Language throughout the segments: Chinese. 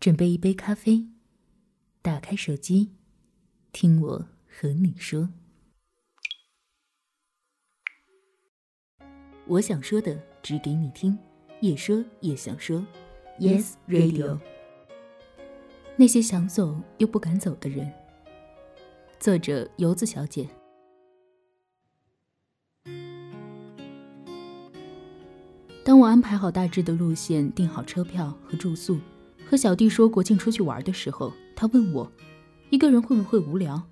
准备一杯咖啡，打开手机，听我和你说。我想说的，只给你听，也说也想说。Yes Radio。那些想走又不敢走的人。作者：游子小姐。当我安排好大致的路线，订好车票和住宿，和小弟说国庆出去玩的时候，他问我一个人会不会无聊；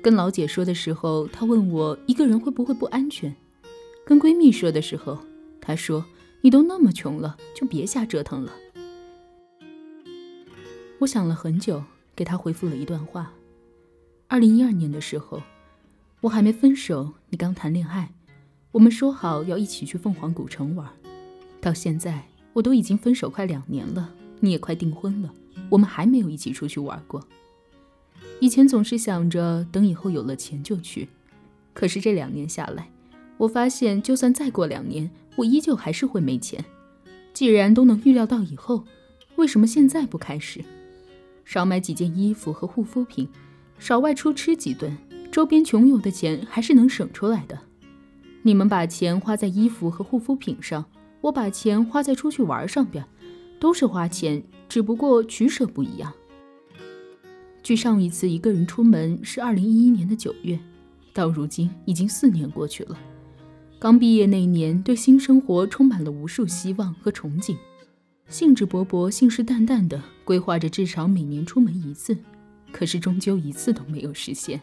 跟老姐说的时候，他问我一个人会不会不安全；跟闺蜜说的时候，她说你都那么穷了，就别瞎折腾了。我想了很久，给他回复了一段话：二零一二年的时候，我还没分手，你刚谈恋爱，我们说好要一起去凤凰古城玩。到现在，我都已经分手快两年了，你也快订婚了，我们还没有一起出去玩过。以前总是想着等以后有了钱就去，可是这两年下来，我发现就算再过两年，我依旧还是会没钱。既然都能预料到以后，为什么现在不开始？少买几件衣服和护肤品，少外出吃几顿，周边穷游的钱还是能省出来的。你们把钱花在衣服和护肤品上。我把钱花在出去玩上边，都是花钱，只不过取舍不一样。距上一次一个人出门是二零一一年的九月，到如今已经四年过去了。刚毕业那年，对新生活充满了无数希望和憧憬，兴致勃勃、信誓旦旦地规划着至少每年出门一次，可是终究一次都没有实现，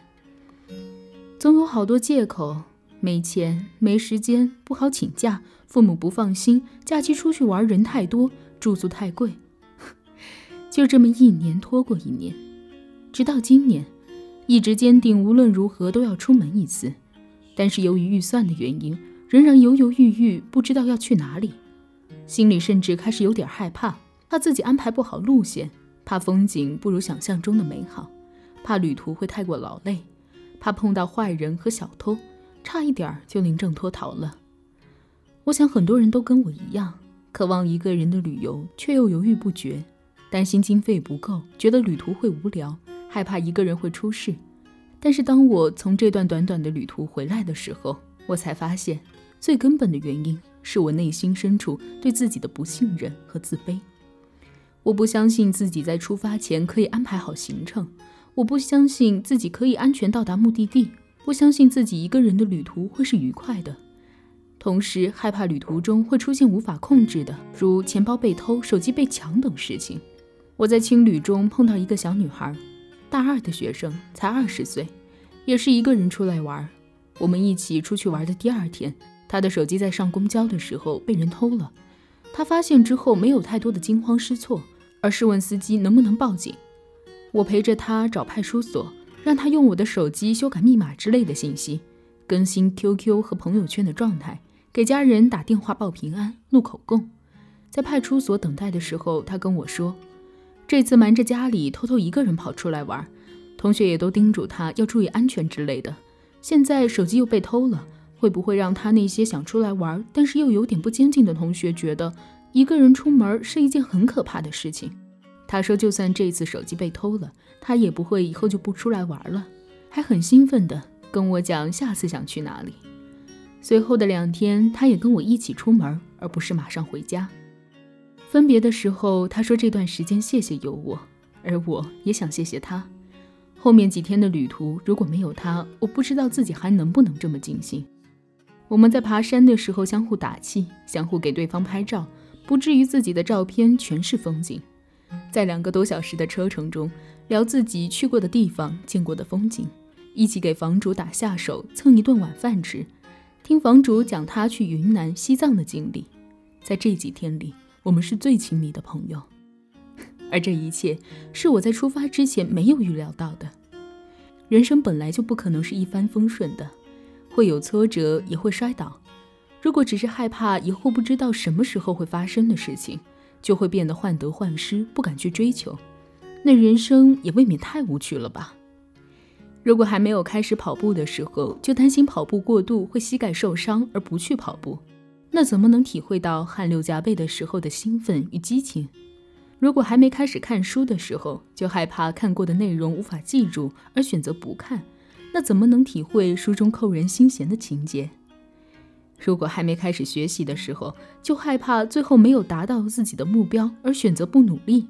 总有好多借口。没钱，没时间，不好请假，父母不放心，假期出去玩人太多，住宿太贵，就这么一年拖过一年，直到今年，一直坚定无论如何都要出门一次，但是由于预算的原因，仍然犹犹豫豫，不知道要去哪里，心里甚至开始有点害怕，怕自己安排不好路线，怕风景不如想象中的美好，怕旅途会太过劳累，怕碰到坏人和小偷。差一点就临阵脱逃了。我想很多人都跟我一样，渴望一个人的旅游，却又犹豫不决，担心经费不够，觉得旅途会无聊，害怕一个人会出事。但是当我从这段短短的旅途回来的时候，我才发现，最根本的原因是我内心深处对自己的不信任和自卑。我不相信自己在出发前可以安排好行程，我不相信自己可以安全到达目的地。不相信自己一个人的旅途会是愉快的，同时害怕旅途中会出现无法控制的，如钱包被偷、手机被抢等事情。我在青旅中碰到一个小女孩，大二的学生，才二十岁，也是一个人出来玩。我们一起出去玩的第二天，她的手机在上公交的时候被人偷了。她发现之后没有太多的惊慌失措，而是问司机能不能报警。我陪着她找派出所。让他用我的手机修改密码之类的信息，更新 QQ 和朋友圈的状态，给家人打电话报平安、录口供。在派出所等待的时候，他跟我说，这次瞒着家里偷偷一个人跑出来玩，同学也都叮嘱他要注意安全之类的。现在手机又被偷了，会不会让他那些想出来玩但是又有点不坚定的同学觉得一个人出门是一件很可怕的事情？他说：“就算这次手机被偷了，他也不会以后就不出来玩了。”还很兴奋地跟我讲下次想去哪里。随后的两天，他也跟我一起出门，而不是马上回家。分别的时候，他说：“这段时间谢谢有我，而我也想谢谢他。后面几天的旅途，如果没有他，我不知道自己还能不能这么尽兴。”我们在爬山的时候相互打气，相互给对方拍照，不至于自己的照片全是风景。在两个多小时的车程中，聊自己去过的地方、见过的风景，一起给房主打下手，蹭一顿晚饭吃，听房主讲他去云南、西藏的经历。在这几天里，我们是最亲密的朋友。而这一切是我在出发之前没有预料到的。人生本来就不可能是一帆风顺的，会有挫折，也会摔倒。如果只是害怕以后不知道什么时候会发生的事情，就会变得患得患失，不敢去追求，那人生也未免太无趣了吧？如果还没有开始跑步的时候，就担心跑步过度会膝盖受伤而不去跑步，那怎么能体会到汗流浃背的时候的兴奋与激情？如果还没开始看书的时候，就害怕看过的内容无法记住而选择不看，那怎么能体会书中扣人心弦的情节？如果还没开始学习的时候，就害怕最后没有达到自己的目标而选择不努力，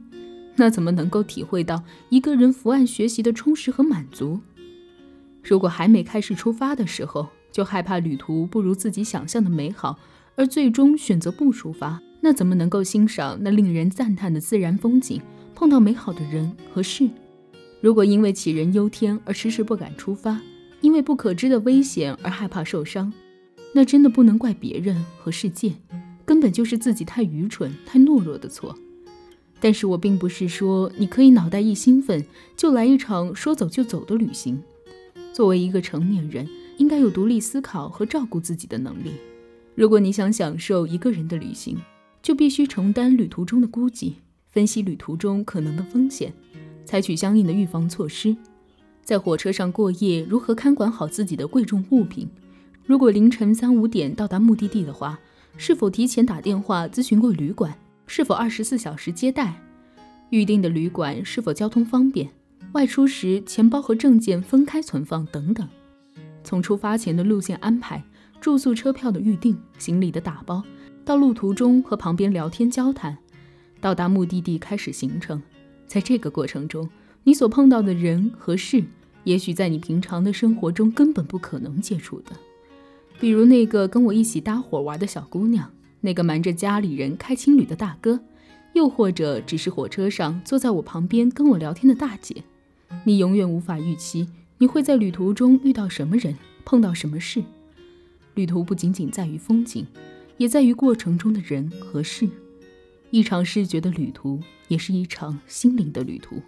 那怎么能够体会到一个人伏案学习的充实和满足？如果还没开始出发的时候，就害怕旅途不如自己想象的美好，而最终选择不出发，那怎么能够欣赏那令人赞叹的自然风景，碰到美好的人和事？如果因为杞人忧天而迟迟不敢出发，因为不可知的危险而害怕受伤，那真的不能怪别人和世界，根本就是自己太愚蠢、太懦弱的错。但是我并不是说你可以脑袋一兴奋就来一场说走就走的旅行。作为一个成年人，应该有独立思考和照顾自己的能力。如果你想享受一个人的旅行，就必须承担旅途中的孤寂，分析旅途中可能的风险，采取相应的预防措施。在火车上过夜，如何看管好自己的贵重物品？如果凌晨三五点到达目的地的话，是否提前打电话咨询过旅馆？是否二十四小时接待？预定的旅馆是否交通方便？外出时钱包和证件分开存放等等。从出发前的路线安排、住宿、车票的预订、行李的打包，到路途中和旁边聊天交谈，到达目的地开始行程，在这个过程中，你所碰到的人和事，也许在你平常的生活中根本不可能接触的。比如那个跟我一起搭伙玩的小姑娘，那个瞒着家里人开青旅的大哥，又或者只是火车上坐在我旁边跟我聊天的大姐。你永远无法预期你会在旅途中遇到什么人，碰到什么事。旅途不仅仅在于风景，也在于过程中的人和事。一场视觉的旅途，也是一场心灵的旅途。